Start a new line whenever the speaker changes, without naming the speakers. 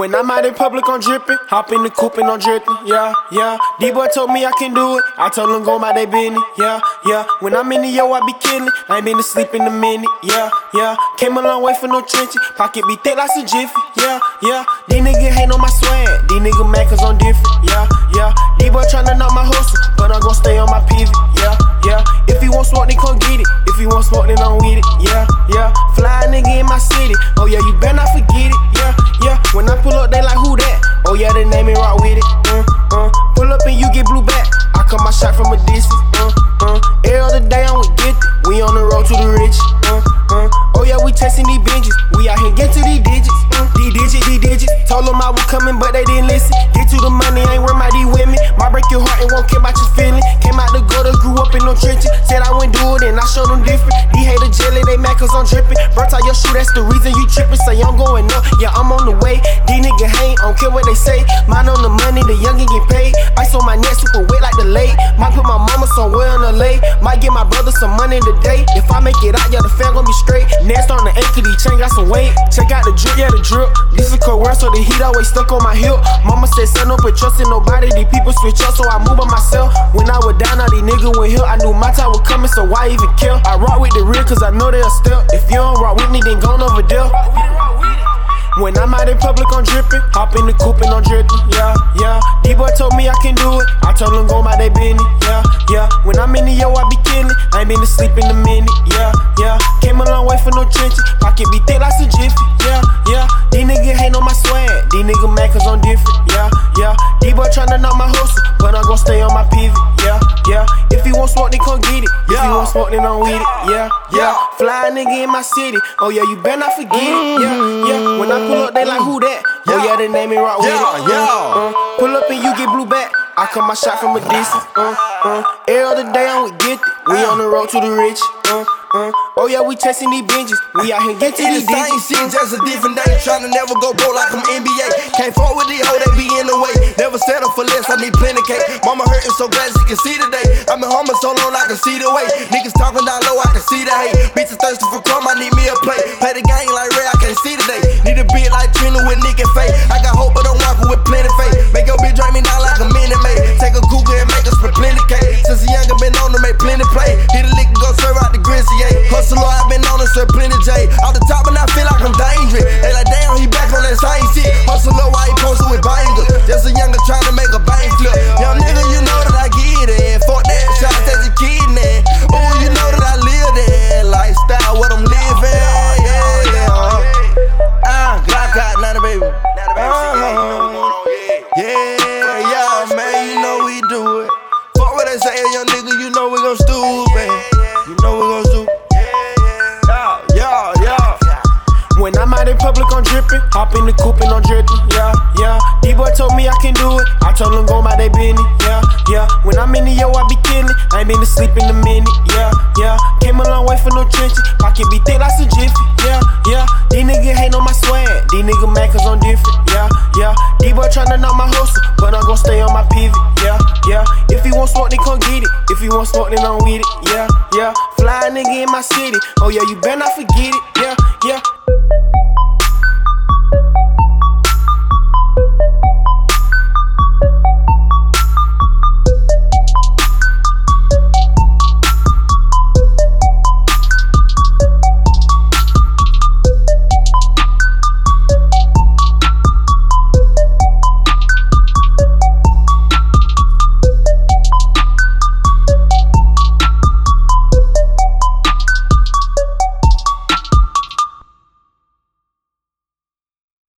When I'm out in public, I'm dripping. Hop in the coupe and I'm dripping. Yeah, yeah. D-boy told me I can do it. I told him go my day business. Yeah, yeah. When I'm in the yo, I be killing. I ain't been to sleep in a minute. Yeah, yeah. Came a long way for no trenches. Pocket be thick like some jiffy. Yeah, yeah. These niggas hate on my swag. These niggas mad cause I'm different. Yeah, yeah. D-boy tryna knock my hustle, but I'm gon' stay on my pivot. Yeah, yeah. If you want smoke, then come get it. If you want smoke, then I'm with it. These binges. We out here get to these digits. These digits, these digits. Told them I was coming, but they didn't listen. Get to the money, ain't worth my D with me. My break your heart and won't care about your feeling. Came out the gutter, grew up in no trenches. Said I wouldn't do it, and I showed them different. These haters jelly, they mad cause I'm dripping. Burnt out your shoe, that's the reason you tripping. Say I'm going up, yeah, I'm on the way. These niggas hate, don't care what they say. Mine on the money, the youngin' get paid. Ice on my neck, super wet like the lake. Might put my mama somewhere. Some money today. If I make it out, yeah, the fam gon' be straight. Next on the these chain got some weight. Check out the drip, yeah, the drip. This is world, so the heat always stuck on my hip. Mama said, son, don't put trust in nobody. These people switch up, so I move on myself. When I was down, all these niggas went here. I knew my time was coming, so why even kill? I rock with the real, cause I know they'll step. If you don't rock with me, then gone over there. When I'm out in public, I'm dripping. Hop in the coupe and I'm dripping. Yeah, yeah. D-boy told me I can do it. I told him go my day business. Yeah, yeah. When I'm in the yo, I be killing. I ain't been to sleep in a minute. Yeah, yeah. Came a long way for no trenches. Pocket be thick like some jiffy. Yeah, yeah. These niggas hate on my swag. These niggas mad cause I'm different. Yeah, yeah. D-boy tryna knock my hustle, but I'm gon' stay on my pivot. Yeah, yeah. If you want smoke, then come get it. If you want smoke, then I'm with it. Yeah, yeah. Fly nigga in my city. Oh yeah, you better not forget it. Yeah, yeah. When I pull up, they like who that? Oh yeah, they name me RockWitit.
Yeah, yeah.
Uh, pull up and you get blue back. I cut my shot from a distance. Uh, uh. Every other day I'm with get We on the road to the rich. Uh, uh. Oh yeah, we testing these binges. We out here get to these
the same shit, just a different day. Tryna never go broke like I'm NBA. Can't fuck with these hoes, they be in the way. Never settle for less, I need plenty cake. Mama hurting so glad she can see today. I'm in home so long, I can see the way. Niggas talking down low, I can see the hate. Bitches thirsty for crumb, I need me a plate. Play the game like Ray, I can't see today. Need a beat like Trina with Nick and Faye. I got hope, but I'm walking with plenty faith. Make your bitch drink me down like a minute maid. Take a Google and make us split plenty cake. Since a younger been on to make plenty play. Hit a Hustle, I've been on a serve plenty J. Off the top, and I feel like I'm dangerous. I'm.
Hop in the coupe and I'm. Yeah, yeah. D-boy told me I can do it. I told him go my day business. Yeah, yeah. When I'm in the yo, I be killing. I ain't been to sleep in a minute. Yeah, yeah. Came a long way for no trenches. Pocket be thick like some jiffy. Yeah, yeah. These niggas hate on my swag. These niggas mad cause I'm different. Yeah, yeah. D-boy tryna knock my hustle, but I'm gon' stay on my pivot. Yeah, yeah. If you want smoke, then come get it. If you want smoke, then I'm with it. Yeah, yeah. Fly nigga in my city. Oh yeah, you better not forget it. Yeah, yeah.